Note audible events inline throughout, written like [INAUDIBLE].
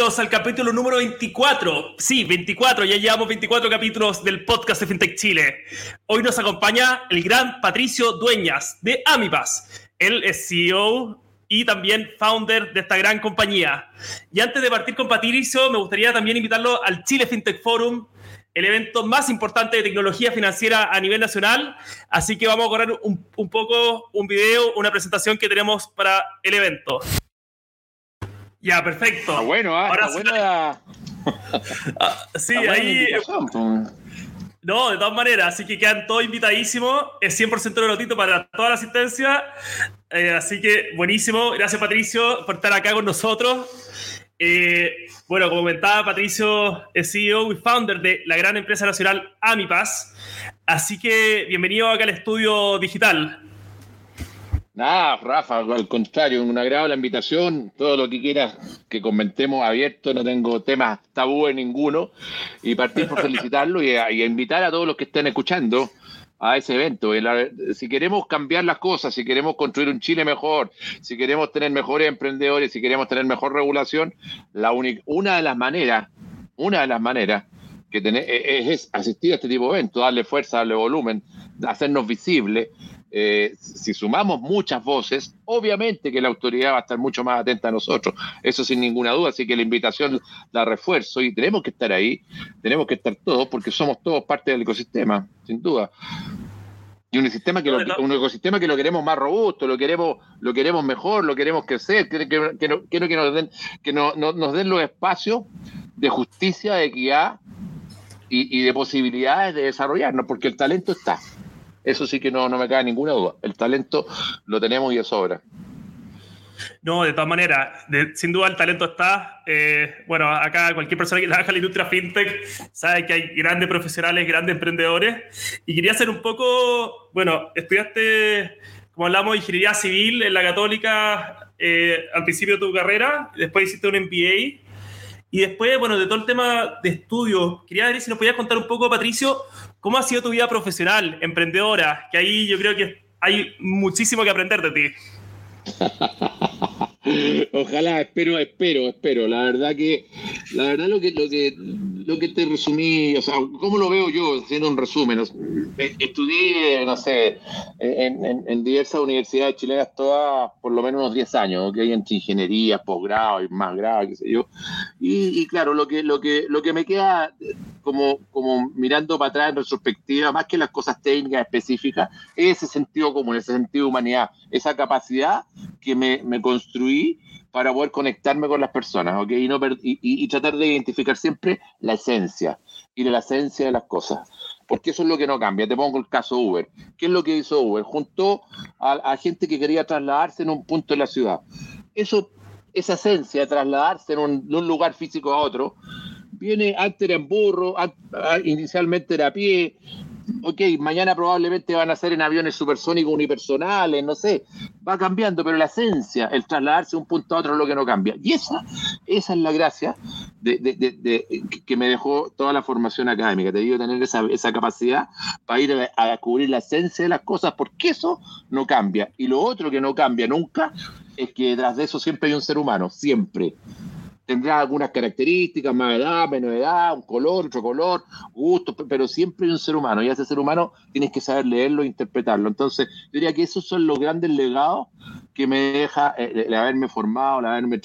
bienvenidos al capítulo número 24. Sí, 24, ya llevamos 24 capítulos del podcast de FinTech Chile. Hoy nos acompaña el gran Patricio Dueñas de Amipas. Él es CEO y también founder de esta gran compañía. Y antes de partir con Patricio, me gustaría también invitarlo al Chile FinTech Forum, el evento más importante de tecnología financiera a nivel nacional. Así que vamos a correr un, un poco un video, una presentación que tenemos para el evento. Ya, perfecto. Ah, bueno, ah, Ahora bueno [LAUGHS] ah, sí, ahí. No, de todas maneras, así que quedan todos invitadísimos. Es 100% gratuito para toda la asistencia. Eh, así que buenísimo. Gracias, Patricio, por estar acá con nosotros. Eh, bueno, como comentaba, Patricio es CEO y founder de la gran empresa nacional Amipas. Así que bienvenido acá al estudio digital. Nada, Rafa, al contrario, un agrado la invitación, todo lo que quieras que comentemos abierto, no tengo temas tabúes ninguno, y partir por felicitarlo y invitar a todos los que estén escuchando a ese evento. Si queremos cambiar las cosas, si queremos construir un Chile mejor, si queremos tener mejores emprendedores, si queremos tener mejor regulación, la una de las maneras, una de las maneras que tener, es, es asistir a este tipo de eventos, darle fuerza, darle volumen, hacernos visibles eh, si sumamos muchas voces, obviamente que la autoridad va a estar mucho más atenta a nosotros, eso sin ninguna duda, así que la invitación la refuerzo y tenemos que estar ahí, tenemos que estar todos porque somos todos parte del ecosistema, sin duda. Y un, sistema que un ecosistema que lo queremos más robusto, lo queremos, lo queremos mejor, lo queremos crecer, que, que, que, que nos, den, que no, nos den los espacios de justicia, de equidad y, y de posibilidades de desarrollarnos, porque el talento está. Eso sí que no, no me cae ninguna duda. El talento lo tenemos y es sobra. No, de todas maneras, sin duda el talento está. Eh, bueno, acá cualquier persona que trabaja en la industria fintech sabe que hay grandes profesionales, grandes emprendedores. Y quería hacer un poco, bueno, estudiaste, como hablamos, ingeniería civil en la católica eh, al principio de tu carrera, después hiciste un MBA. Y después, bueno, de todo el tema de estudio, quería ver si nos podías contar un poco, Patricio, ¿Cómo ha sido tu vida profesional, emprendedora? Que ahí yo creo que hay muchísimo que aprender de ti. [LAUGHS] Ojalá, espero, espero, espero. La verdad que, la verdad lo que, lo que, lo que te resumí, o sea, ¿cómo lo veo yo haciendo un resumen? Eh, estudié, no sé, en, diversas universidades chilenas todas por lo menos unos 10 años, que hay entre ingeniería, posgrado y más grado, qué sé yo. Y, claro, lo que, lo que, lo que me queda como, como mirando para atrás en retrospectiva, más que las cosas técnicas específicas, es ese sentido común, ese sentido de humanidad, esa capacidad que me, me construí para poder conectarme con las personas, ¿ok? Y, no y, tratar de identificar siempre la esencia y la esencia de las cosas. Porque eso es lo que no cambia. Te pongo el caso Uber. ¿Qué es lo que hizo Uber? Juntó a, gente que quería trasladarse en un punto de la ciudad. Eso, esa esencia de trasladarse en un, de un lugar físico a otro, viene antes era en burro, inicialmente era a pie, ok, mañana probablemente van a ser en aviones supersónicos unipersonales, no sé, va cambiando, pero la esencia, el trasladarse de un punto a otro es lo que no cambia. Y esa, esa es la gracia de, que me dejó toda la formación académica, te digo, tener esa, esa capacidad para ir a, a, descubrir la esencia de las cosas, porque eso no cambia. Y lo otro que no cambia nunca es que detrás de eso siempre hay un ser humano, siempre tendrá algunas características, más edad, menos edad, un color, otro color, gusto, pero siempre hay un ser humano y ese ser humano tienes que saber leerlo e interpretarlo. Entonces, yo diría que esos son los grandes legados que me deja el, haberme formado, el haberme,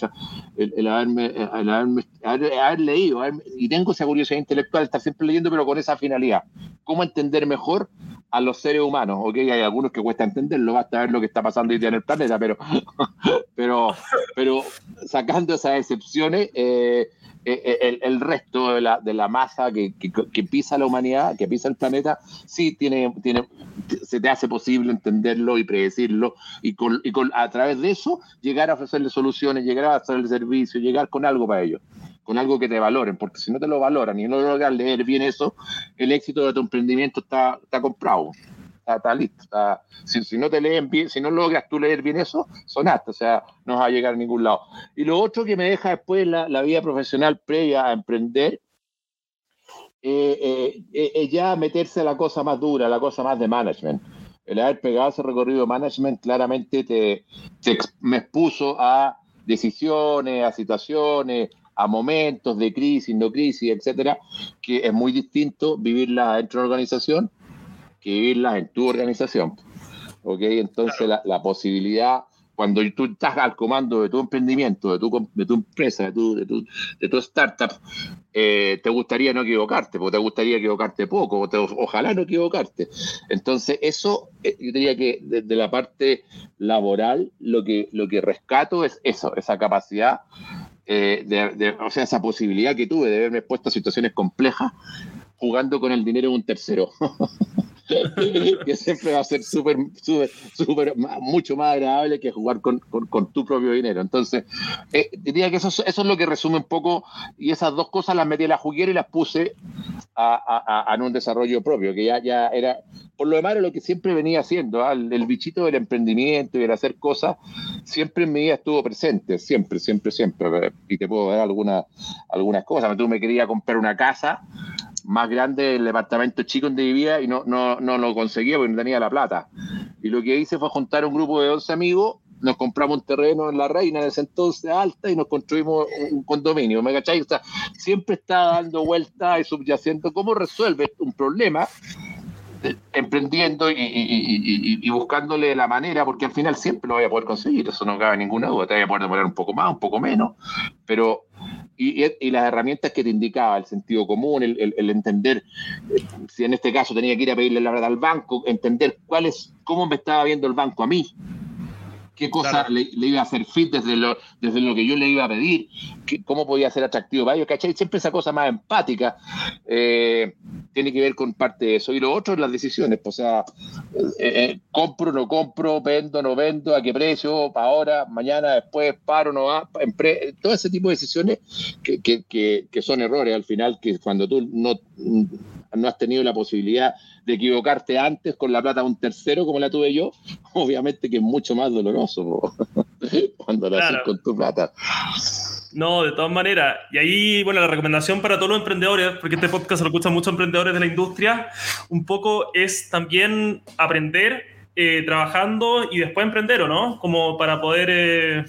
el, haberme, el haberme haber, leído, y tengo esa curiosidad intelectual estar siempre leyendo, pero con esa finalidad. ¿Cómo entender mejor a los seres humanos? Ok, hay algunos que cuesta entenderlo, basta ver lo que está pasando hoy día en el planeta, pero, [LAUGHS] pero, pero sacando esas excepciones, eh, eh, eh, el, resto de la, de la masa que, que, pisa la humanidad, que pisa el planeta, sí tiene, tiene, se te hace posible entenderlo y predecirlo y, con, y con, a través de eso llegar a ofrecerle soluciones, llegar a hacerle servicio, llegar con algo para ellos, con algo que te valoren, porque si no te lo valoran y no logras leer bien eso, el éxito de tu emprendimiento está, está comprado está, listo. si, no te leen bien, si no logras tú leer bien eso, sonaste, o sea, no vas a llegar a ningún lado. Y lo otro que me deja después la, la vida profesional previa a emprender eh, eh, eh, es ya meterse a la cosa más dura, la cosa más de management. El haber pegado ese recorrido de management claramente te, me expuso a decisiones, a situaciones, a momentos de crisis, no crisis, etcétera, que es muy distinto vivirla dentro de una organización que vivirla en tu organización. ¿Ok? Entonces la, posibilidad cuando tú estás al comando de tu emprendimiento, de tu, de tu empresa, de tu, de tu, de tu startup, eh, te gustaría no equivocarte, porque te gustaría equivocarte poco, ojalá no equivocarte. Entonces, eso, eh, yo diría que desde la parte laboral, lo que, lo que rescato es eso, esa capacidad, eh, de, o sea, esa posibilidad que tuve de haberme expuesto a situaciones complejas jugando con el dinero de un tercero. [LAUGHS] [LAUGHS] que siempre va a ser súper, súper, súper, mucho más agradable que jugar con, con, tu propio dinero. Entonces, eh, diría que eso, eso es lo que resume un poco, y esas dos cosas las metí en la juguera y las puse a, a, un desarrollo propio, que ya, ya era, por lo demás, era lo que siempre venía haciendo, ¿ah? el, bichito del emprendimiento y el hacer cosas, siempre en mi vida estuvo presente, siempre, siempre, siempre. Y te puedo dar algunas algunas cosas. Tú me quería comprar una casa más grande el departamento chico donde vivía y no, no, no lo conseguía porque no tenía la plata. Y lo que hice fue juntar un grupo de 11 amigos, nos compramos un terreno en La Reina en ese entonces alta y nos construimos un condominio, ¿me cachai? O sea, siempre está dando vueltas y subyaciendo cómo resuelve un problema emprendiendo y, buscándole la manera, porque al final siempre lo voy a poder conseguir, eso no cabe ninguna duda, te voy a poder demorar un poco más, un poco menos, pero y, las herramientas que te indicaba, el sentido común, el, entender, eh, si en este caso tenía que ir a pedirle la verdad al banco, entender cuál es, cómo me estaba viendo el banco a mí, qué cosa le, iba a hacer fit desde lo, desde lo que yo le iba a pedir, cómo podía ser atractivo para ellos, ¿cachai? Siempre esa cosa más empática eh, tiene que ver con parte de eso. Y lo otro es las decisiones, pues, o sea, eh, eh, compro, no compro, vendo, no vendo, a qué precio, para ahora, mañana, después, paro, no va, todo ese tipo de decisiones que, que, que, que son errores al final, que cuando tú no, no has tenido la posibilidad de equivocarte antes con la plata de un tercero como la tuve yo, [LAUGHS] obviamente que es mucho más doloroso [LAUGHS] cuando lo haces con tu plata. No, de todas maneras. Y ahí, bueno, la recomendación para todos los emprendedores, porque este podcast se lo escuchan muchos emprendedores de la industria, un poco es también aprender eh, trabajando y después emprender, ¿o no? Como para poder... Eh,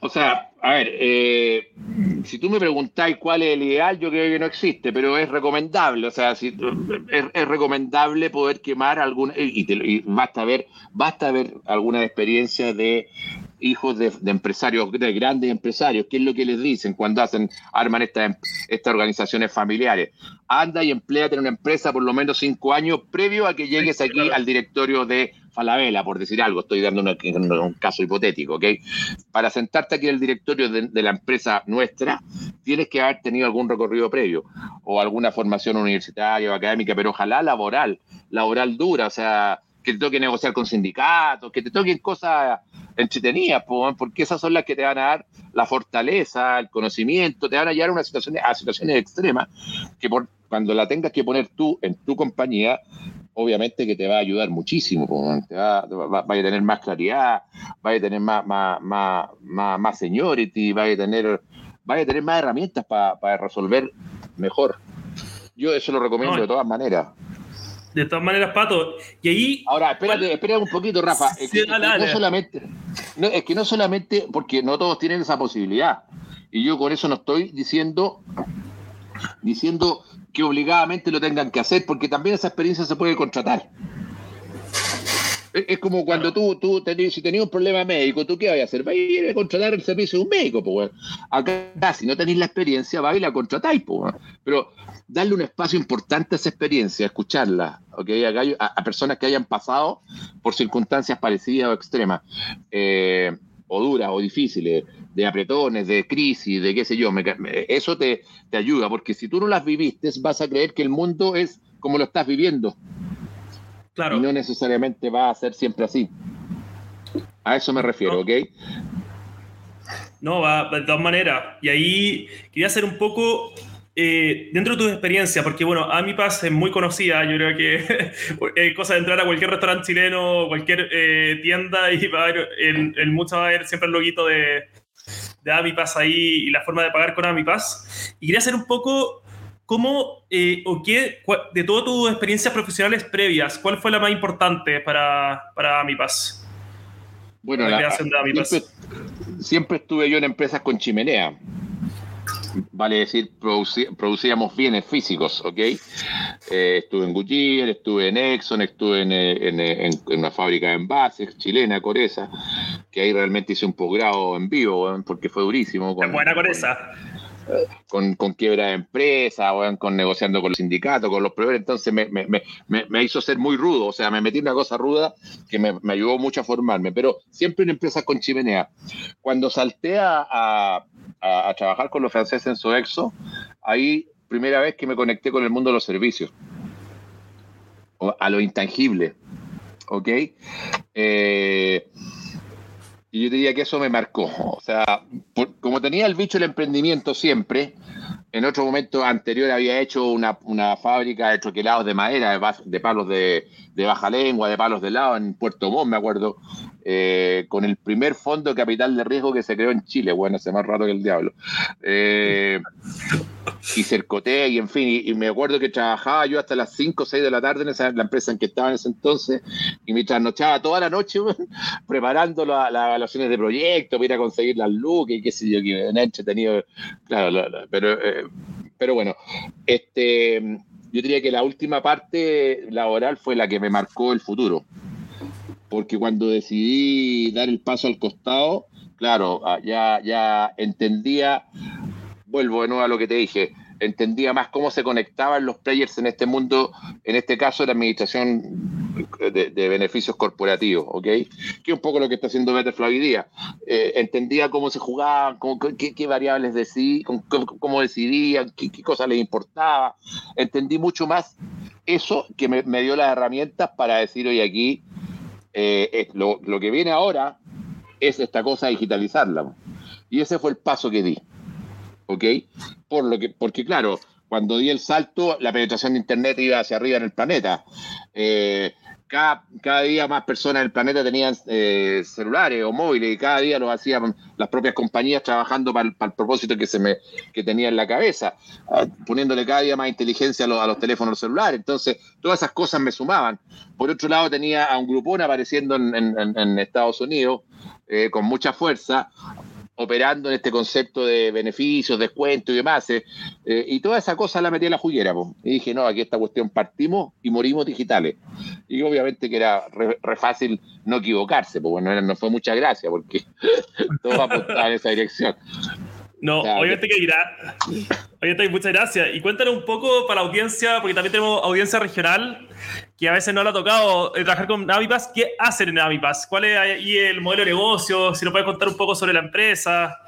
o sea, a ver, eh, si tú me preguntáis cuál es el ideal, yo creo que no existe, pero es recomendable. O sea, si, es, recomendable poder quemar alguna. Y, basta ver, basta ver alguna experiencia de hijos de, empresarios, de grandes empresarios, ¿qué es lo que les dicen cuando hacen, arman estas estas organizaciones familiares? Anda y empleate en una empresa por lo menos cinco años previo a que llegues aquí al directorio de Falabella, por decir algo, estoy dando un, caso hipotético, ¿ok? Para sentarte aquí en el directorio de, la empresa nuestra, tienes que haber tenido algún recorrido previo o alguna formación universitaria o académica, pero ojalá laboral, laboral dura, o sea, que te toque negociar con sindicatos, que te toquen cosas entretenidas, porque esas son las que te van a dar la fortaleza, el conocimiento, te van a llevar a, una situación, a situaciones extremas que cuando la tengas que poner tú en tu compañía, obviamente que te va a ayudar muchísimo, te va, a tener más claridad, va a tener más, más, más, más, seniority, va a tener, a tener más herramientas para resolver mejor. Yo eso lo recomiendo de todas maneras. De todas maneras, Pato. Y ahí. Ahora, espérate, espérate un poquito, Rafa. Es que, no solamente. es que no solamente. Porque no todos tienen esa posibilidad. Y yo con eso no estoy diciendo. Diciendo que obligadamente lo tengan que hacer, porque también esa experiencia se puede contratar. Es como cuando tú, tú si tenías un problema médico, ¿tú qué vas a hacer? Vas a ir a contratar el servicio de un médico, pues. Acá, si no tenéis la experiencia, vas a ir a contratar, pues. Pero darle un espacio importante a esa experiencia, escucharla, ¿okay? a, personas que hayan pasado por circunstancias parecidas o extremas, eh, o duras o difíciles, de apretones, de crisis, de qué sé yo, eso te, te ayuda, porque si tú no las viviste, vas a creer que el mundo es como lo estás viviendo. Y no necesariamente va a ser siempre así. A eso me refiero, ¿ok? No, va de todas maneras. Y ahí quería hacer un poco eh, dentro de tu experiencia, porque bueno, AmiPass es muy conocida, yo creo que [LAUGHS] es cosa de entrar a cualquier restaurante chileno, cualquier eh, tienda y va a haber, va a haber siempre el loguito de, de AmiPass ahí y la forma de pagar con AmiPass. Y quería hacer un poco ¿Cómo eh, o qué, de todas tus experiencias profesionales previas, cuál fue la más importante para, para? Bueno, la, creación de Amipas. Siempre, estuve yo en empresas con chimenea. Vale decir, producíamos bienes físicos, ¿ok? Eh, estuve en Goodyear, estuve en Exxon, estuve en, en, una fábrica de envases chilena, Coreza, que ahí realmente hice un posgrado en vivo, porque fue durísimo. Con, buena Coreza con, con, quiebra de empresa, con negociando con los sindicatos, con los proveedores, entonces me, me, me, me, hizo ser muy rudo, o sea, me metí en una cosa ruda que me, ayudó mucho a formarme, pero siempre en empresas con chimenea. Cuando salté a, a, trabajar con los franceses en Soexo, ahí primera vez que me conecté con el mundo de los servicios, a lo intangible, ¿ok? Eh, y yo diría que eso me marcó. O sea, como tenía el bicho del emprendimiento siempre, en otro momento anterior había hecho una, una fábrica de troquelados de madera, de, palos de, de, baja lengua, de palos de lado en Puerto Montt, me acuerdo, eh, con el primer fondo de capital de riesgo que se creó en Chile, bueno, hace más rato que el diablo. Eh, y Cercoté, y en fin, y, me acuerdo que trabajaba yo hasta las 5 o 6 de la tarde en esa, la empresa en que estaba en ese entonces, y me trasnochaba toda la noche [LAUGHS] preparando las evaluaciones de proyectos, para ir a conseguir las luces y qué sé yo, que he entretenido, claro, pero, eh, pero bueno, este, yo diría que la última parte laboral fue la que me marcó el futuro, porque cuando decidí dar el paso al costado, claro, ah, ya, ya entendía vuelvo de nuevo a lo que te dije, entendía más cómo se conectaban los players en este mundo, en este caso la administración de, beneficios corporativos, ¿ok? Que es un poco lo que está haciendo Betterfly hoy día. Eh, entendía cómo se jugaban, qué, variables decidían, cómo, decidían, qué, cosas les importaba. Entendí mucho más eso que me, dio las herramientas para decir hoy aquí, eh, lo, lo que viene ahora es esta cosa digitalizarla. Y ese fue el paso que di. ¿ok? Por lo que, porque claro, cuando di el salto, la penetración de Internet iba hacia arriba en el planeta. Eh, cada, cada, día más personas en el planeta tenían eh, celulares o móviles y cada día lo hacían las propias compañías trabajando para el, propósito que se me que tenía en la cabeza, ah, poniéndole cada día más inteligencia a los, teléfonos celulares. Entonces, todas esas cosas me sumaban. Por otro lado, tenía a un grupón apareciendo en, Estados Unidos eh, con mucha fuerza, operando en este concepto de beneficios, descuentos y demás. Eh, eh, y toda esa cosa la metí en la juguera. Y dije, no, aquí esta cuestión partimos y morimos digitales. Y obviamente que era re, fácil no equivocarse, pues bueno, no fue mucha gracia porque [LAUGHS] todo apuntaba en esa dirección. No, obviamente que irá. Obviamente, muchas gracias. Y cuéntanos un poco para la audiencia, porque también tenemos audiencia regional que a veces no le ha tocado eh, trabajar con Navipass. ¿Qué hacen en Navipass? ¿Cuál es ahí el modelo de negocio? Si nos puedes contar un poco sobre la empresa.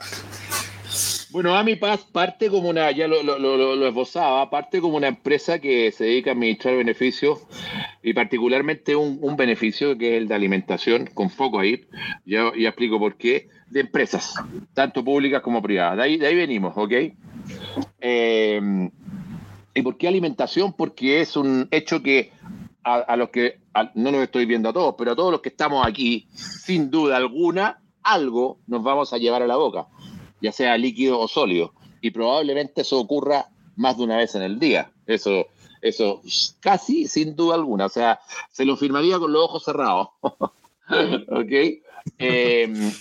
Bueno, Amipass parte como una, ya lo, lo, lo, esbozaba, parte como una empresa que se dedica a administrar beneficios y particularmente un, beneficio que es el de alimentación, con foco ahí. Ya, ya explico por qué de empresas, tanto públicas como privadas. De ahí, de ahí venimos, ¿ok? Eh, ¿Y por qué alimentación? Porque es un hecho que a, los que, no nos estoy viendo a todos, pero a todos los que estamos aquí, sin duda alguna, algo nos vamos a llevar a la boca, ya sea líquido o sólido. Y probablemente eso ocurra más de una vez en el día. Eso, eso casi sin duda alguna. O sea, se lo firmaría con los ojos cerrados. [LAUGHS] ¿Ok? Eh,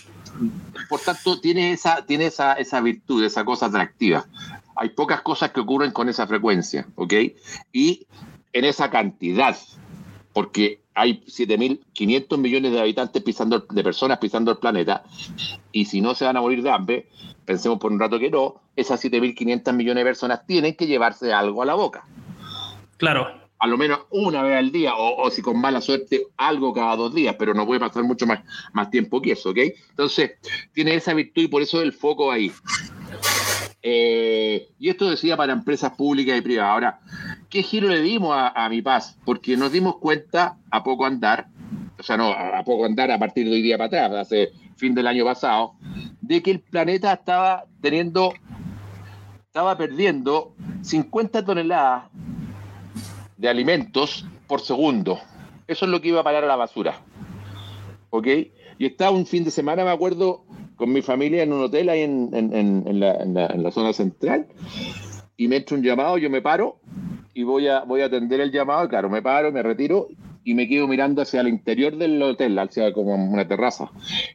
por tanto, tiene esa, tiene esa, esa virtud, esa cosa atractiva. Hay pocas cosas que ocurren con esa frecuencia, ¿ok? Y en esa cantidad, porque hay 7.500 millones de habitantes pisando, de personas pisando el planeta, y si no se van a morir de hambre, pensemos por un rato que no, esas 7.500 millones de personas tienen que llevarse algo a la boca. Claro a lo menos una vez al día, o, si con mala suerte, algo cada dos días, pero no puede pasar mucho más, más tiempo que eso, ¿ok? Entonces, tiene esa virtud y por eso el foco ahí. Eh, y esto decía para empresas públicas y privadas. Ahora, ¿qué giro le dimos a, Mi Paz? Porque nos dimos cuenta a poco andar, o sea, no, a poco andar a partir de hoy día para atrás, hace fin del año pasado, de que el planeta estaba teniendo, estaba perdiendo 50 toneladas de alimentos por segundo. Eso es lo que iba a parar a la basura. ¿Ok? Y estaba un fin de semana, me acuerdo, con mi familia en un hotel ahí en, en, la, zona central. Y me entra un llamado, yo me paro y voy a, voy a atender el llamado. Claro, me paro, me retiro y me quedo mirando hacia el interior del hotel, hacia como una terraza.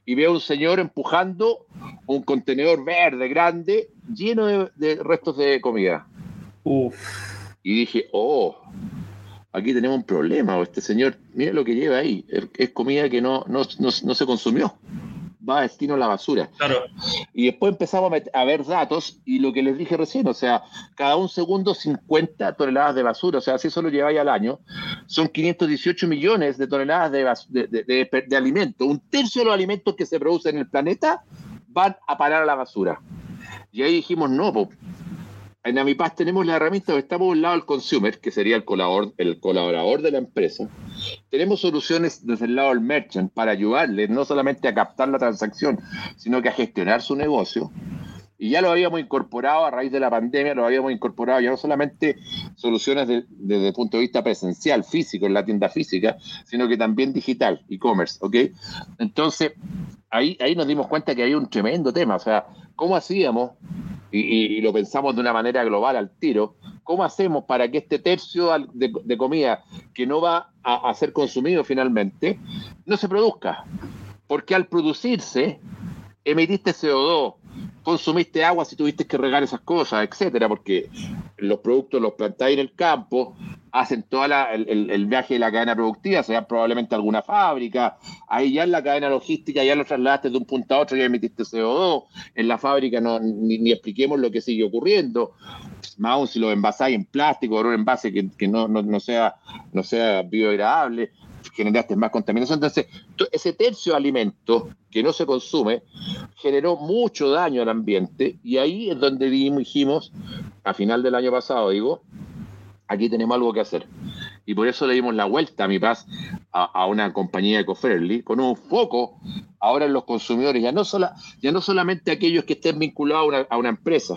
Y veo un señor empujando un contenedor verde grande lleno de, restos de comida. Y dije, oh, aquí tenemos un problema. Este señor, mire lo que lleva ahí. Es comida que no, no, no, no se consumió va a destino a la basura. Claro. Y después empezamos a, ver datos y lo que les dije recién, o sea, cada un segundo 50 toneladas de basura, o sea, si eso lo lleváis al año, son 518 millones de toneladas de, de, de, alimentos. Un tercio de los alimentos que se producen en el planeta van a parar a la basura. Y ahí dijimos, no, en Amipaz tenemos la herramienta, estamos al lado del consumer, que sería el colaborador, el colaborador de la empresa. Tenemos soluciones desde el lado del merchant para ayudarle no solamente a captar la transacción, sino que a gestionar su negocio. Y ya lo habíamos incorporado a raíz de la pandemia, lo habíamos incorporado ya no solamente soluciones desde el punto de vista presencial, físico, en la tienda física, sino que también digital, e-commerce, ¿ok? Entonces, ahí, ahí nos dimos cuenta que hay un tremendo tema, o sea, ¿cómo hacíamos y, lo pensamos de una manera global al tiro, ¿cómo hacemos para que este tercio de, comida que no va a, ser consumido finalmente no se produzca? Porque al producirse, emitiste CO2, consumiste agua si tuviste que regar esas cosas, etcétera, porque los productos los plantáis en el campo, hacen todo el, viaje de la cadena productiva, sea probablemente alguna fábrica, ahí ya en la cadena logística ya lo trasladaste de un punto a otro, ya emitiste CO2, en la fábrica no, ni, expliquemos lo que sigue ocurriendo, más aún si lo envasáis en plástico en un envase que, no, no, sea, no sea biodegradable, generaste más contaminación. Entonces, ese tercio de alimento que no se consume generó mucho daño al ambiente y ahí es donde dijimos, a final del año pasado, digo, aquí tenemos algo que hacer. Y por eso le dimos la vuelta a mi paz a, una compañía eco-friendly con un foco ahora en los consumidores, ya no, sola, ya no solamente aquellos que estén vinculados a una, empresa,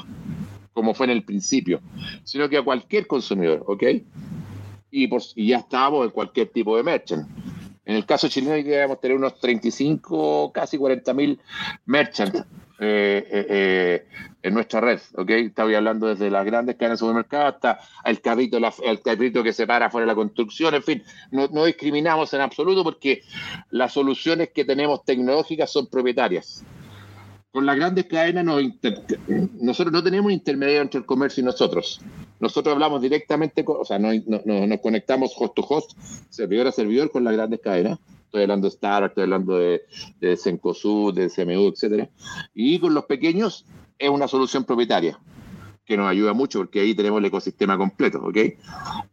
como fue en el principio, sino que a cualquier consumidor, ¿ok? y, por, y ya estamos en cualquier tipo de merchant. En el caso chileno debemos tener unos 35, casi 40 mil merchants eh, eh, eh, en nuestra red, ¿ok? Estaba hablando desde las grandes cadenas de supermercados hasta el carrito, el carrito que se para fuera de la construcción, en fin, no, discriminamos en absoluto porque las soluciones que tenemos tecnológicas son propietarias con las grandes cadenas nosotros no tenemos intermediario entre el comercio y nosotros. Nosotros hablamos directamente, o sea, nos conectamos host to host, servidor a servidor con las grandes cadenas. Estoy hablando de Star, estoy hablando de, de Cencosud, de CMU, etcétera. Y con los pequeños es una solución propietaria que nos ayuda mucho porque ahí tenemos el ecosistema completo, ¿ok?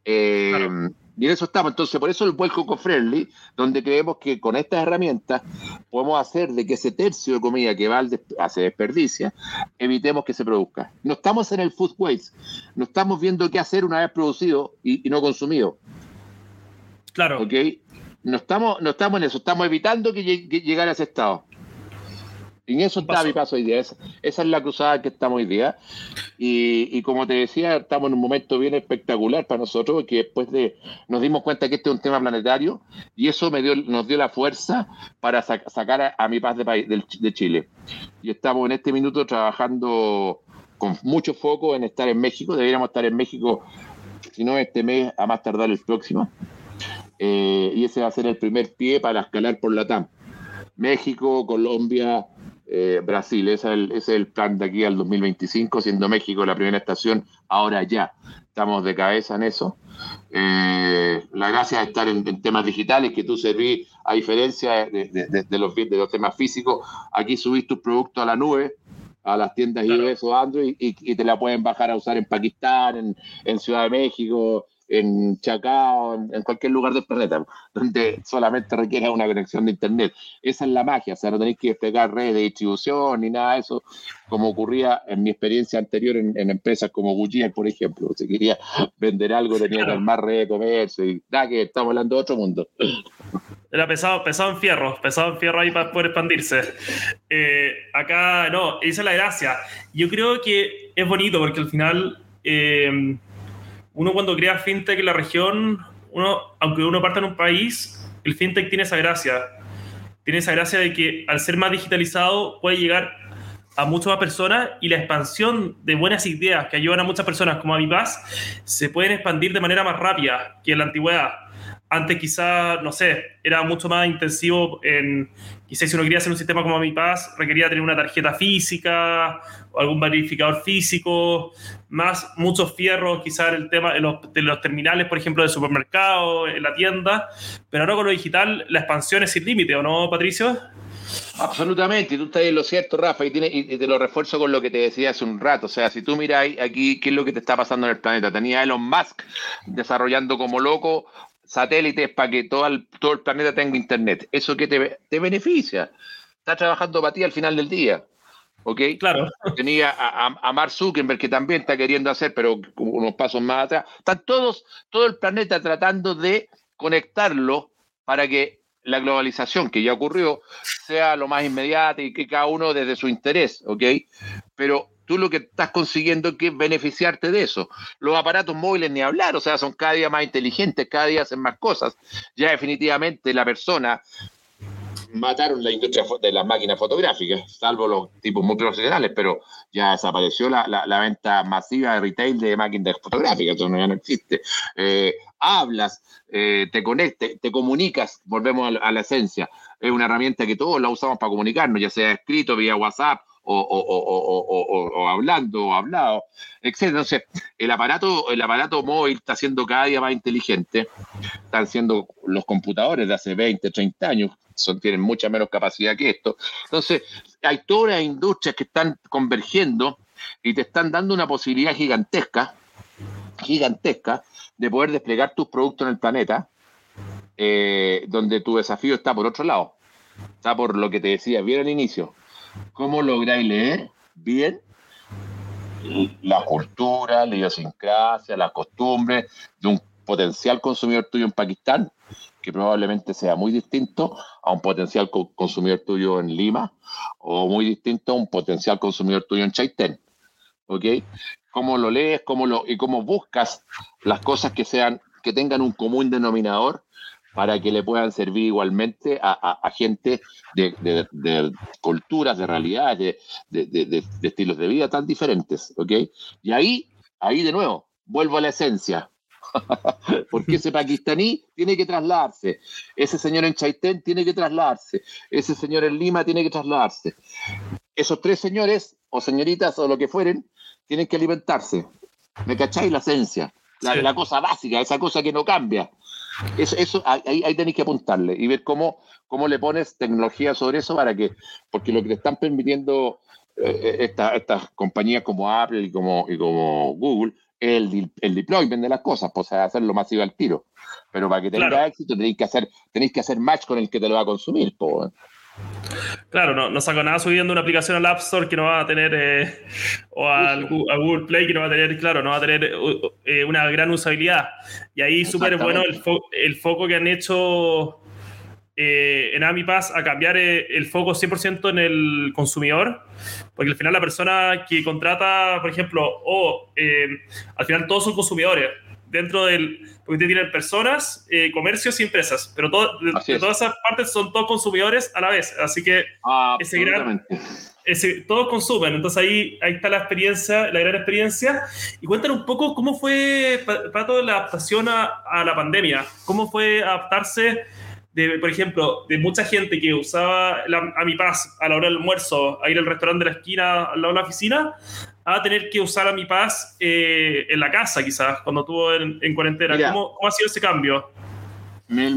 Eh, y en eso estamos. Entonces, por eso el vuelco co-friendly, donde creemos que con estas herramientas podemos hacer de que ese tercio de comida que va al se desperdicia, evitemos que se produzca. No estamos en el food waste, no estamos viendo qué hacer una vez producido y, no consumido. Claro. ¿Ok? No estamos, no estamos en eso, estamos evitando que, llegue, que llegar a ese estado. En eso está mi paso hoy día. Esa, es la cruzada que estamos hoy día. Y, como te decía, estamos en un momento bien espectacular para nosotros, porque después de nos dimos cuenta que este es un tema planetario y eso me dio, nos dio la fuerza para sacar a, mi paz de, país, de, Chile. Y estamos en este minuto trabajando con mucho foco en estar en México. Deberíamos estar en México, si no este mes, a más tardar el próximo. Eh, y ese va a ser el primer pie para escalar por la TAM. México, Colombia, eh, Brasil. Ese es, el, plan de aquí al 2025, siendo México la primera estación, ahora ya. Estamos de cabeza en eso. Eh, la gracia de estar en, temas digitales, que tú servís, a diferencia de, los, de los temas físicos, aquí subís tus productos a la nube, a las tiendas iOS o Android y, te la pueden bajar a usar en Pakistán, en, en Ciudad de México, en Chacao, en, cualquier lugar del planeta, donde solamente requiere una conexión de Internet. Esa es la magia, o sea, no tenéis que despegar redes de distribución ni nada de eso, como ocurría en mi experiencia anterior en, empresas como Goodyear, por ejemplo. Si quería vender algo, tenía que armar redes de comercio y nada, que estamos hablando de otro mundo. Era pesado, pesado en fierro, pesado en fierro ahí para poder expandirse. Eh, acá, no, esa es la gracia. Yo creo que es bonito porque al final... Eh, uno cuando crea fintech en la región, uno, aunque uno parta en un país, el fintech tiene esa gracia. Tiene esa gracia de que al ser más digitalizado puede llegar a muchas más personas y la expansión de buenas ideas que ayudan a muchas personas como a Vivaz se pueden expandir de manera más rápida que en la antigüedad. Antes quizá, no sé, era mucho más intensivo en, quizás si uno quería hacer un sistema como Mi Paz, requería tener una tarjeta física o algún verificador físico, más muchos fierros, quizás el tema de los, de los terminales, por ejemplo, del supermercado, en la tienda, pero ahora con lo digital la expansión es sin límite, ¿o no, Patricio? Absolutamente, tú estás en lo cierto, Rafa, y, te lo refuerzo con lo que te decía hace un rato. O sea, si tú miras aquí qué es lo que te está pasando en el planeta, tenía Elon Musk desarrollando como loco satélites para que todo el, todo el planeta tenga internet. ¿Eso que te, te beneficia? Está trabajando para ti al final del día. ¿ok? Claro. Tenía a, a, Mark Zuckerberg que también está queriendo hacer, pero unos pasos más atrás. Están todos, todo el planeta tratando de conectarlo para que la globalización que ya ocurrió sea lo más inmediata y que cada uno desde su interés, ¿ok? Pero tú lo que estás consiguiendo es beneficiarte de eso. Los aparatos móviles ni hablar, o sea, son cada día más inteligentes, cada día hacen más cosas. Ya definitivamente la persona mataron la industria de las máquinas fotográficas, salvo los tipos muy profesionales, pero ya desapareció la, la, venta masiva de retail de máquinas fotográficas, eso ya no existe. Eh, hablas, eh, te conectas, te comunicas, volvemos a la, esencia. Es una herramienta que todos la usamos para comunicarnos, ya sea escrito vía WhatsApp o, hablando o hablado, etc. Entonces, el aparato, el aparato móvil está siendo cada día más inteligente. Están siendo los computadores de hace 20, 30 años, son, tienen mucha menos capacidad que esto. Entonces, hay todas las industrias que están convergiendo y te están dando una posibilidad gigantesca, gigantesca, de poder desplegar tus productos en el planeta, eh, donde tu desafío está por otro lado. Está por lo que te decía bien al inicio. ¿Cómo lográis leer bien la cultura, la idiosincrasia, las costumbres de un potencial consumidor tuyo en Pakistán, que probablemente sea muy distinto a un potencial consumidor tuyo en Lima, o muy distinto a un potencial consumidor tuyo en Chaitén? ¿Ok? cómo lo lees, cómo lo, y cómo buscas las cosas que sean, que tengan un común denominador para que le puedan servir igualmente a, gente de, culturas, de realidades, de, estilos de vida tan diferentes, ¿ok? Y ahí, ahí de nuevo, vuelvo a la esencia. [LAUGHS] Porque ese pakistaní tiene que trasladarse, ese señor en Chaitén tiene que trasladarse, ese señor en Lima tiene que trasladarse. Esos tres señores o señoritas o lo que fueren tienen que alimentarse. ¿Me cacháis la esencia? La, cosa básica, esa cosa que no cambia. Eso, eso ahí, ahí tenéis que apuntarle y ver cómo, cómo le pones tecnología sobre eso para que, porque lo que te están permitiendo eh, eh, estas compañías como Apple y como, y como Google es el, el deployment de las cosas, pues hacerlo masivo al tiro. Pero para que tenga éxito tenéis que hacer, tenéis que hacer match con el que te lo va a consumir. Pues. Claro, no, no saco nada subiendo una aplicación al App Store que no va a tener, eh, o al, a Google Play que no va a tener, claro, no va a tener eh, una gran usabilidad. Y ahí súper bueno el, el, foco que han hecho eh, en AmiPass a cambiar el foco 100% en el consumidor, porque al final la persona que contrata, por ejemplo, o al final todos son consumidores dentro del, porque usted tiene personas, eh, comercios y empresas, pero todo, de, todas esas partes son todos consumidores a la vez, así que ese gran, ese, todos consumen, entonces ahí, ahí está la experiencia, la gran experiencia, y cuéntanos un poco cómo fue, para toda la adaptación a, a la pandemia, cómo fue adaptarse de, por ejemplo, de mucha gente que usaba a mi paz a la hora del almuerzo, a ir al restaurante de la esquina al lado de la oficina, a tener que usar a mi paz eh, en la casa, quizás, cuando estuvo en, cuarentena. ¿Cómo, ¿Cómo, ha sido ese cambio? Me,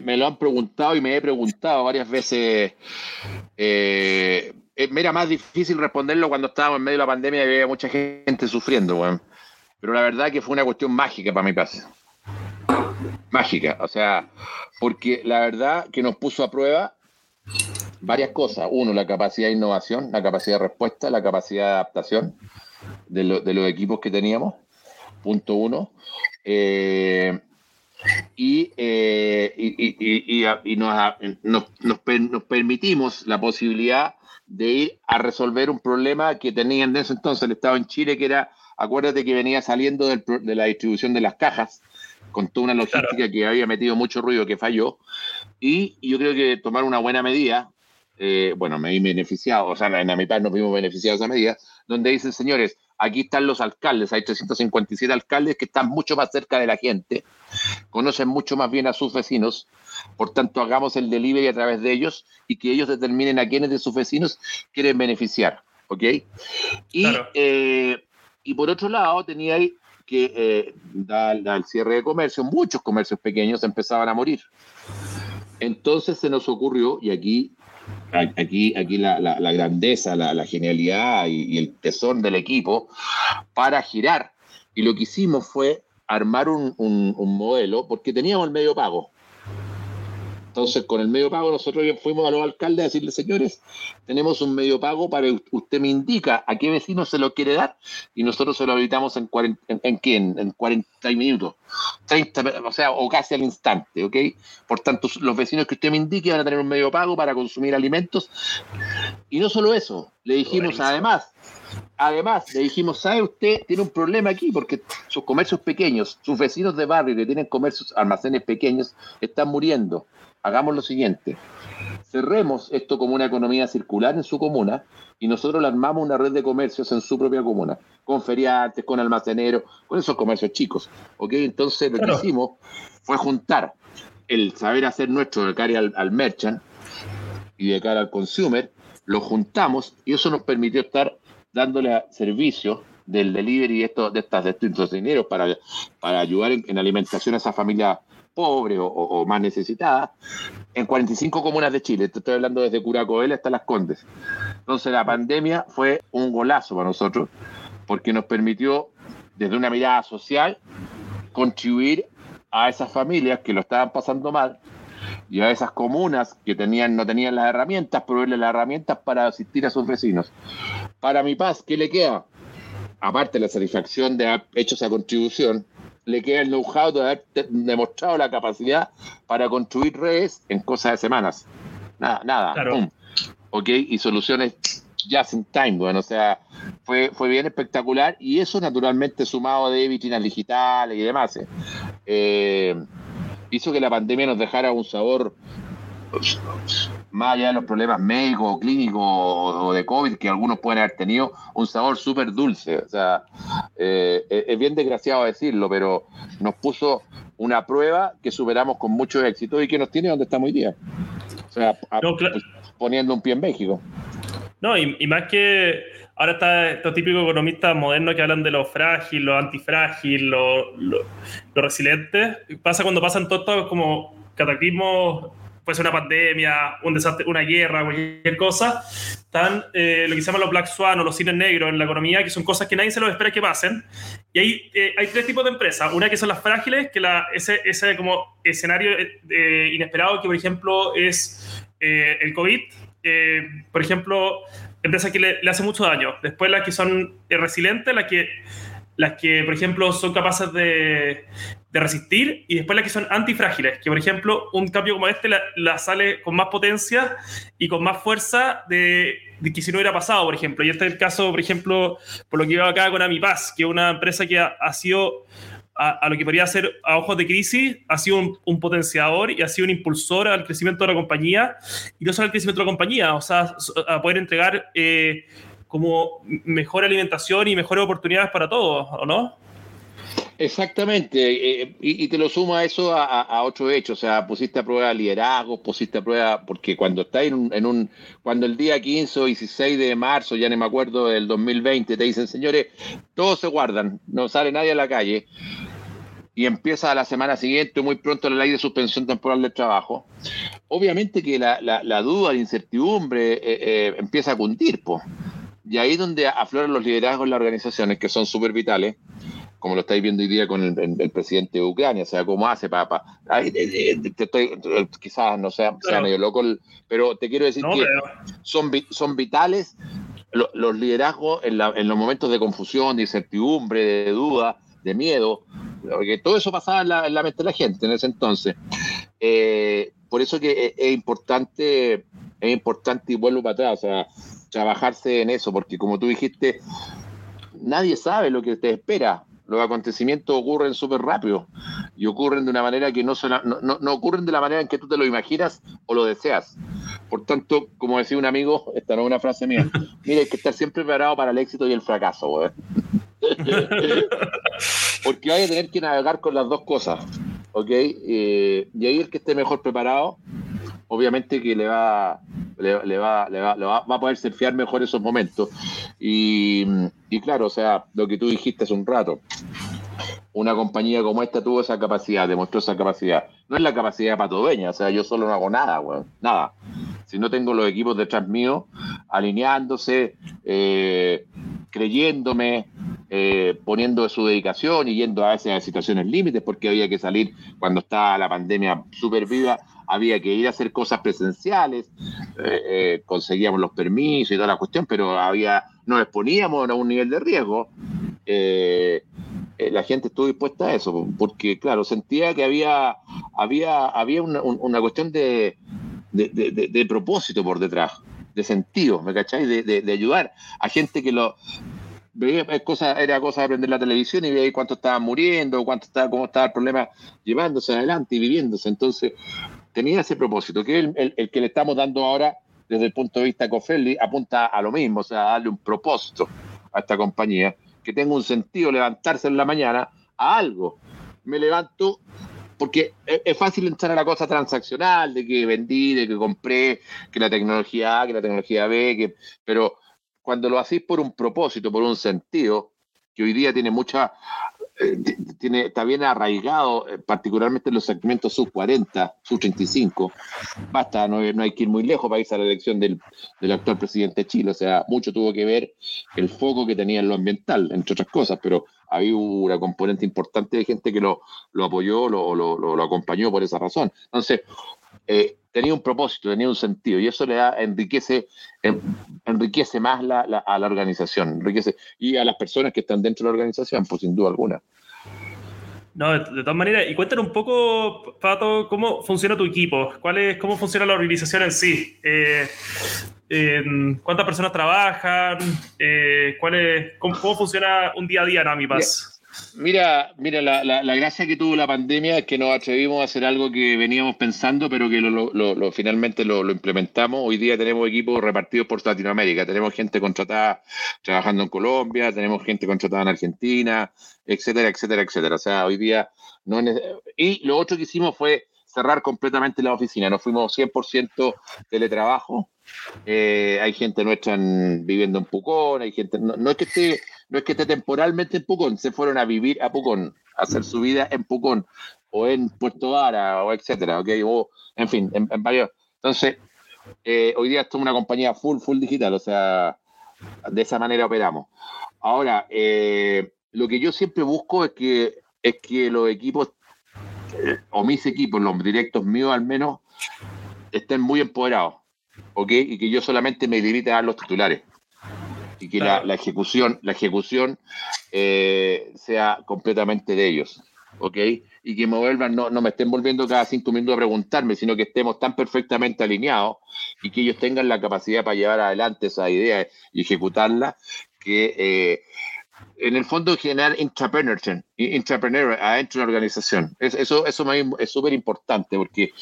me, lo han preguntado y me he preguntado varias veces. Eh, eh, me era más difícil responderlo cuando estábamos en medio de la pandemia y había mucha gente sufriendo, Pero la verdad que fue una cuestión mágica para mi paz [LAUGHS] mágica, o sea, porque la verdad que nos puso a prueba varias cosas. Uno, la capacidad de innovación, la capacidad de respuesta, la capacidad de adaptación de, los equipos que teníamos, punto uno. Eh, y, eh, y, nos, nos, permitimos la posibilidad de ir a resolver un problema que tenían en ese entonces el Estado en Chile, que era, acuérdate que venía saliendo de la distribución de las cajas, con toda una logística que había metido mucho ruido que falló. Y yo creo que tomar una buena medida, eh, bueno, me he beneficiado, o sea, en Amipaz nos vimos beneficiados a esa medida, donde dicen, señores, aquí están los alcaldes, hay 357 alcaldes que están mucho más cerca de la gente, conocen mucho más bien a sus vecinos, por tanto hagamos el delivery a través de ellos y que ellos determinen a quiénes de sus vecinos quieren beneficiar, ¿ok? Y, eh, y por otro lado tenía ahí que eh, al cierre de comercio, muchos comercios pequeños empezaban a morir. Entonces se nos ocurrió, y aquí, aquí, aquí la, grandeza, la, genialidad y, el tesón del equipo, para girar. Y lo que hicimos fue armar un, un modelo, porque teníamos el medio pago. Entonces, con el medio pago, nosotros fuimos a los alcaldes a decirles, señores, tenemos un medio pago para usted me indica a qué vecino se lo quiere dar y nosotros se lo habilitamos en, 40, en, en, en 40 minutos, 30, o sea, o casi al instante, ¿ok? Por tanto, los vecinos que usted me indique van a tener un medio pago para consumir alimentos. Y no solo eso, le dijimos además, Además, le dijimos, ¿sabe usted? Tiene un problema aquí porque sus comercios pequeños, sus vecinos de barrio que tienen comercios, almacenes pequeños, están muriendo hagamos lo siguiente, cerremos esto como una economía circular en su comuna y nosotros le armamos una red de comercios en su propia comuna, con feriantes, con almaceneros, con esos comercios chicos. ¿ok? Entonces lo que hicimos fue juntar el saber hacer nuestro de cara al, merchant y de cara al consumer, lo juntamos y eso nos permitió estar dándole servicio del delivery de estos, de estas, de estos dineros para, para ayudar en, en alimentación a esa familia pobre o, más necesitada en 45 comunas de Chile. estoy hablando desde Curacoel hasta Las Condes. Entonces la pandemia fue un golazo para nosotros porque nos permitió, desde una mirada social, contribuir a esas familias que lo estaban pasando mal y a esas comunas que tenían, no tenían las herramientas, proveerles las herramientas para asistir a sus vecinos. Para mi paz, ¿qué le queda? Aparte de la satisfacción de haber hecho esa contribución, le queda el know-how de haber demostrado la capacidad para construir redes en cosas de semanas. Nada, nada. Ok, y soluciones just in time, bueno, o sea, fue, fue bien espectacular y eso naturalmente sumado de vitrinas digitales y demás, eh, eh, hizo que la pandemia nos dejara un sabor más allá de los problemas médicos o clínicos o, de COVID que algunos pueden haber tenido, un sabor súper dulce. O sea, eh, es bien desgraciado decirlo, pero nos puso una prueba que superamos con mucho éxito y que nos tiene donde estamos hoy día. O sea, poniendo un pie en México. No, y, más que ahora está estos típicos economistas modernos que hablan de lo frágil, lo antifrágil, lo, lo, lo resiliente. Pasa cuando pasan todos estos como cataclismos puede ser una pandemia, un desastre, una guerra, cualquier cosa, están eh, lo que se llaman los black swan o los cines negros en la economía, que son cosas que nadie se los espera que pasen. Y hay, eh, hay tres tipos de empresas. Una que son las frágiles, que la, ese, ese como escenario eh, inesperado que, por ejemplo, es el COVID. por ejemplo, empresas que le, le hacen mucho daño. Después las que son resilientes, las que las que, por ejemplo, son capaces de, de, resistir, y después las que son antifrágiles, que, por ejemplo, un cambio como este la, sale con más potencia y con más fuerza de, que si no hubiera pasado, por ejemplo. Y este es el caso, por ejemplo, por lo que iba acá con Amipaz, que es una empresa que ha, sido, a, lo que podría ser a ojos de crisis, ha sido un, potenciador y ha sido un impulsor al crecimiento de la compañía, y no solo al crecimiento de la compañía, o sea, a poder entregar... Eh, como mejor alimentación y mejores oportunidades para todos, ¿o no? Exactamente, eh, y, te lo sumo a eso a, otro hecho, o sea, pusiste a prueba liderazgo, pusiste a prueba, porque cuando está en un, en un, cuando el día 15 o 16 de marzo, ya no me acuerdo del 2020, te dicen, señores, todos se guardan, no sale nadie a la calle, y empieza la semana siguiente, muy pronto la ley de suspensión temporal del trabajo, obviamente que la, la, duda, la incertidumbre eh, eh, empieza a cundir, pues. Y ahí es donde afloran los liderazgos en las organizaciones, que son súper vitales, como lo estáis viendo hoy día con el, presidente de Ucrania, o sea, cómo hace para... quizás no sea, medio loco, pero te quiero decir que son, son vitales los, liderazgos en, los momentos de confusión, de incertidumbre, de duda, de miedo, porque todo eso pasaba en la, mente de la gente en ese entonces. Eh, por eso que es, importante, es importante y vuelvo para atrás, o sea, trabajarse en eso, porque como tú dijiste, nadie sabe lo que te espera. Los acontecimientos ocurren súper rápido y ocurren de una manera que no, no, no, ocurren de la manera en que tú te lo imaginas o lo deseas. Por tanto, como decía un amigo, [LAUGHS] esta no es una frase mía, mire, hay que estar siempre preparado para el éxito y el fracaso. [LAUGHS] Porque hay a tener que navegar con las dos cosas, ¿ok? Eh, y ahí el que esté mejor preparado, obviamente que le va, le, va, le va, va, a poder surfear mejor esos momentos. Y, y claro, o sea, lo que tú dijiste hace un rato, una compañía como esta tuvo esa capacidad, demostró esa capacidad. No es la capacidad de patoveña, o sea, yo solo no hago nada, weón, nada. Si no tengo los equipos detrás mío alineándose, eh, creyéndome, eh, poniendo su dedicación y yendo a veces a situaciones límites, porque había que salir cuando estaba la pandemia súper viva, había que ir a hacer cosas presenciales, eh, conseguíamos los permisos y toda la cuestión, pero había, nos exponíamos a un nivel de riesgo. la gente estuvo dispuesta a eso, porque claro, sentía que había, había, había una cuestión de, de, propósito por detrás, de sentido, ¿me cacháis? De, ayudar a gente que lo veía cosa, era cosa de aprender la televisión y veía cuánto estaban muriendo, cuánto estaba, cómo estaba el problema llevándose adelante y viviéndose. Entonces, tenía ese propósito, que el, el, que le estamos dando ahora desde el punto de vista Cofelli apunta a lo mismo, o sea, darle un propósito a esta compañía, que tenga un sentido levantarse en la mañana a algo. Me levanto porque es fácil entrar a la cosa transaccional, de que vendí, de que compré, que la tecnología A, que la tecnología B, que, pero cuando lo hacéis por un propósito, por un sentido, que hoy día tiene mucha, eh, tiene, está bien arraigado, eh, particularmente en los segmentos sub 40, sub 35. Basta, no, hay que ir muy lejos para irse a la elección del, del, actual presidente de Chile. O sea, mucho tuvo que ver el foco que tenía en lo ambiental, entre otras cosas, pero había una componente importante de gente que lo, lo apoyó, lo, lo, lo, acompañó por esa razón. Entonces, eh, tenía un propósito, tenía un sentido, y eso le da, enriquece, enriquece más la, a la organización, enriquece, y a las personas que están dentro de la organización, pues sin duda alguna. No, de, todas maneras, y cuéntanos un poco, Pato, cómo funciona tu equipo, cuál es, cómo funciona la organización en sí. Eh, ¿Cuántas personas trabajan? Eh, ¿cuál es, cómo, funciona un día a día en Amipaz? Mira, mira la, la, gracia que tuvo la pandemia es que nos atrevimos a hacer algo que veníamos pensando, pero que lo, lo, finalmente lo, implementamos. Hoy día tenemos equipos repartidos por Latinoamérica. Tenemos gente contratada trabajando en Colombia, tenemos gente contratada en Argentina, etcétera, etcétera, etcétera. O sea, hoy día no Y lo otro que hicimos fue cerrar completamente la oficina. Nos fuimos 100% teletrabajo. Eh, hay gente nuestra viviendo en Pucón, hay gente, no, es que esté, no es que esté temporalmente en Pucón, se fueron a vivir a Pucón, a hacer su vida en Pucón, o en Puerto Vara, o etcétera, ¿ok? O, en fin, en, varios. Entonces, eh, hoy día esto es una compañía full, full digital, o sea, de esa manera operamos. Ahora, eh, lo que yo siempre busco es que, es que los equipos o mis equipos, los directos míos al menos, estén muy empoderados, ¿ok? Y que yo solamente me limite a dar los titulares. Y que la, ejecución, la ejecución eh, sea completamente de ellos, ¿ok? Y que me vuelvan, no, no me estén volviendo cada cinco minutos a preguntarme, sino que estemos tan perfectamente alineados y que ellos tengan la capacidad para llevar adelante esa idea y ejecutarla, que eh, en el fondo generar intrapreneurship, intrapreneur adentro de la organización. eso eso es súper importante porque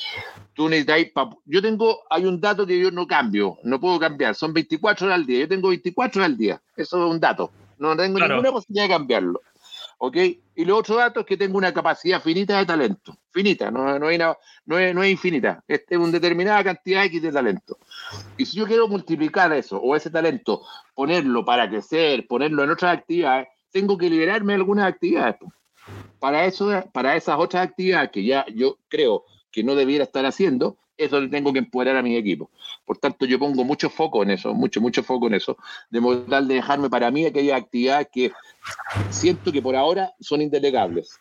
tú necesitas, yo tengo, hay un dato que yo no cambio, no puedo cambiar, son 24 horas al día, yo tengo 24 horas al día, eso es un dato, no tengo ninguna posibilidad de cambiarlo. ¿Ok? Y lo otro dato es que tengo una capacidad finita de talento, finita, no, no, hay no, es, no es infinita, es una determinada cantidad X de talento. Y si yo quiero multiplicar eso o ese talento, ponerlo para crecer, ponerlo en otras actividades, tengo que liberarme de algunas actividades. Para, eso, para esas otras actividades que ya yo creo que no debiera estar haciendo, eso le tengo que empoderar a mi equipo. Por tanto, yo pongo mucho foco en eso, mucho, mucho foco en eso, de modo tal de dejarme para mí aquellas actividades que siento que por ahora son indelegables.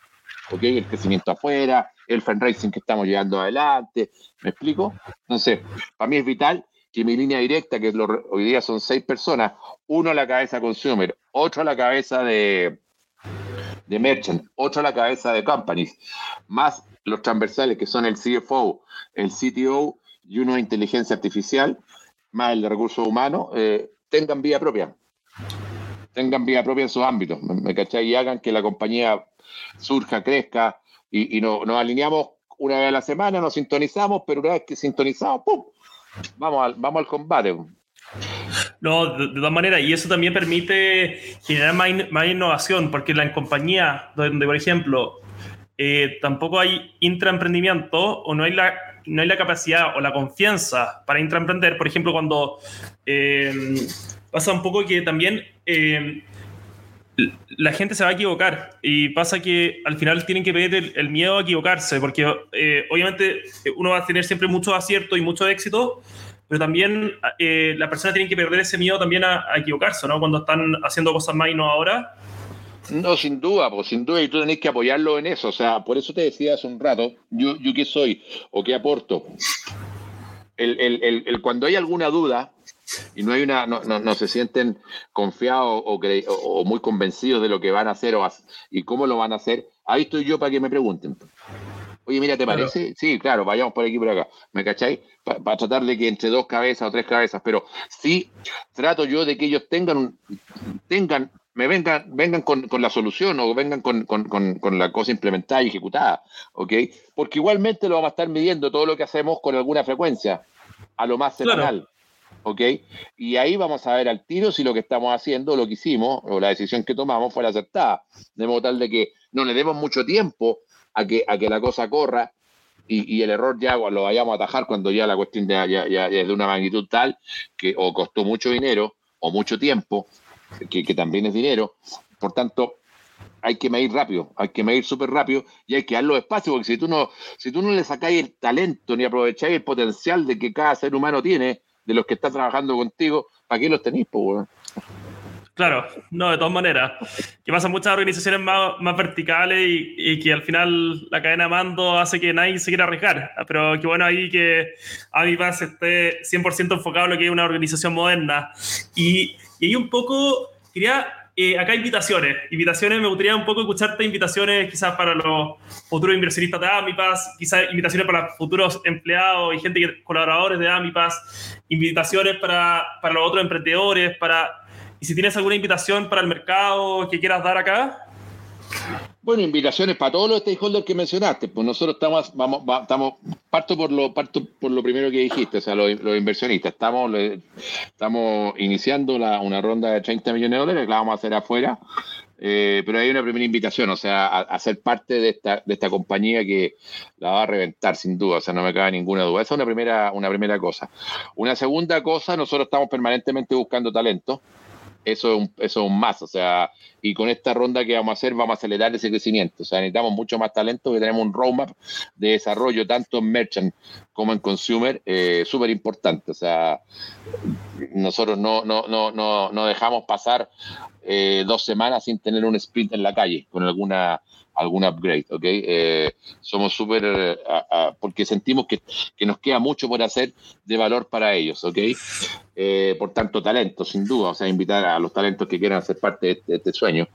¿Ok? El crecimiento afuera, el fundraising que estamos llevando adelante, ¿me explico? Entonces, para mí es vital que mi línea directa, que hoy día son seis personas, uno a la cabeza consumer, otro a la cabeza de, de merchant, otro a la cabeza de companies, más los transversales que son el CFO, el CTO y uno de inteligencia artificial, más el de recursos humanos, eh, tengan vía propia. Tengan vía propia en sus ámbitos, ¿me, cachai? Y hagan que la compañía surja, crezca y, y nos alineamos una vez a la semana, nos sintonizamos, pero una vez que sintonizamos, ¡pum! vamos vamos al combate. No, de, todas maneras, y eso también permite generar más, innovación, porque en compañía donde, por ejemplo, eh, tampoco hay intraemprendimiento o no hay la no hay la capacidad o la confianza para intraemprender, por ejemplo, cuando eh, pasa un poco que también eh, la gente se va a equivocar y pasa que al final tienen que pedir el, miedo a equivocarse, porque obviamente uno va a tener siempre mucho acierto y mucho éxito, pero también eh, la persona tiene que perder ese miedo también a, equivocarse, ¿no? Cuando están haciendo cosas más innovadoras. No, sin duda, pues sin duda, y tú tenés que apoyarlo en eso. O sea, por eso te decía hace un rato, yo, yo qué soy o qué aporto. El, el, el, cuando hay alguna duda y no hay una, no, no, se sienten confiados o, o, muy convencidos de lo que van a hacer o y cómo lo van a hacer, ahí estoy yo para que me pregunten. Oye, mira, ¿te parece? Sí, claro, vayamos por aquí por acá. ¿Me cacháis? Para tratar de que entre dos cabezas o tres cabezas, pero sí trato yo de que ellos tengan, tengan me vengan, vengan con, la solución o vengan con, la cosa implementada y ejecutada, ¿ok? Porque igualmente lo vamos a estar midiendo todo lo que hacemos con alguna frecuencia, a lo más semanal, ¿ok? Y ahí vamos a ver al tiro si lo que estamos haciendo, lo que hicimos, o la decisión que tomamos fue la acertada, de modo tal de que no le demos mucho tiempo a que, a que la cosa corra y, el error ya lo vayamos a atajar cuando ya la cuestión ya, ya, es de una magnitud tal que o costó mucho dinero o mucho tiempo, que, que también es dinero. Por tanto, hay que medir rápido, hay que medir súper rápido y hay que darlo espacio, porque si tú no, si tú no le sacáis el talento ni aprovecháis el potencial de que cada ser humano tiene, de los que está trabajando contigo, ¿para qué los tenéis? Pues, Claro, no, de todas maneras. Que pasan muchas organizaciones más, verticales y, que al final la cadena de mando hace que nadie se quiera arriesgar. Pero qué bueno ahí que a mi paz esté 100% enfocado en lo que es una organización moderna. Y, y ahí un poco, quería, eh, acá invitaciones. Invitaciones, me gustaría un poco escucharte invitaciones quizás para los futuros inversionistas de Amipas, quizás invitaciones para futuros empleados y gente, que, colaboradores de Amipas, invitaciones para, para los otros emprendedores, para y si tienes alguna invitación para el mercado que quieras dar acá. Bueno, invitaciones para todos los stakeholders que mencionaste. Pues nosotros estamos, vamos, estamos, parto por lo, parto por lo primero que dijiste, o sea, los, inversionistas. Estamos, estamos iniciando una ronda de 30 millones de dólares la vamos a hacer afuera. Eh, pero hay una primera invitación, o sea, a, ser parte de esta, de esta compañía que la va a reventar sin duda, o sea, no me cabe ninguna duda. Esa es una primera, una primera cosa. Una segunda cosa, nosotros estamos permanentemente buscando talento eso es, un, eso es un más, o sea, y con esta ronda que vamos a hacer vamos a acelerar ese crecimiento, o sea, necesitamos mucho más talento, que tenemos un roadmap de desarrollo tanto en merchant como en consumer, eh, súper importante, o sea, nosotros no, no, no, no, no dejamos pasar eh, dos semanas sin tener un sprint en la calle con alguna algún upgrade, ¿ok? Eh, somos súper, eh, porque sentimos que, que, nos queda mucho por hacer de valor para ellos, ¿ok? Eh, por tanto, talento, sin duda, o sea, invitar a los talentos que quieran ser parte de este, este sueño.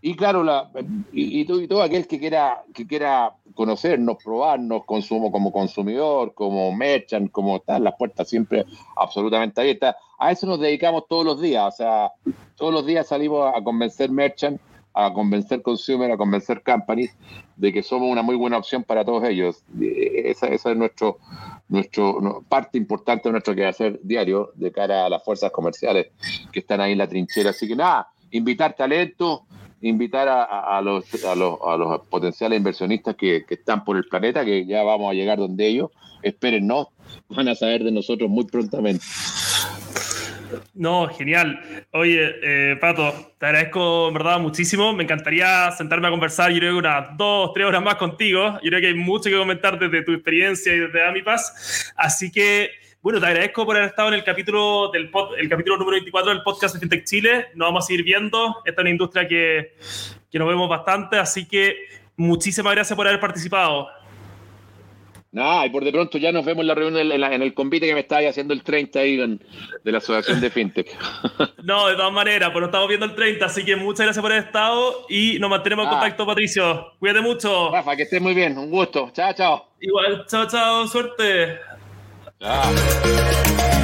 y claro, la, y, y, todo aquel que quiera, que quiera conocernos, probarnos, consumo como consumidor, como merchant, como tal, las puertas siempre absolutamente abiertas. A eso nos dedicamos todos los días, o sea, todos los días salimos a convencer merchant a convencer consumer, a convencer companies de que somos una muy buena opción para todos ellos. Esa, esa es nuestro, nuestro parte importante de nuestro quehacer diario de cara a las fuerzas comerciales que están ahí en la trinchera. Así que nada, invitar talento, invitar a, los, a, los, a los potenciales inversionistas que, que, están por el planeta, que ya vamos a llegar donde ellos. Espérennos, van a saber de nosotros muy prontamente. No, genial. Oye, eh, Pato, te agradezco en verdad muchísimo. Me encantaría sentarme a conversar, yo creo que unas dos, tres horas más contigo. Yo creo que hay mucho que comentar desde tu experiencia y desde Amipas. Así que, bueno, te agradezco por haber estado en el capítulo, del el capítulo número 24 del podcast de FinTech Chile. Nos vamos a seguir viendo. Esta es una industria que, que nos vemos bastante, así que muchísimas gracias por haber participado. Nada, y por de pronto ya nos vemos en la reunión en, el convite que me estaba haciendo el 30 ahí de la Asociación de FinTech. [LAUGHS] No, de todas maneras, pues nos estamos viendo el 30, así que muchas gracias por haber estado y nos mantenemos en ah. contacto, Patricio. Cuídate mucho. Rafa, que estés muy bien, un gusto. Chao, chao. Igual, chao, chao, suerte. Chao.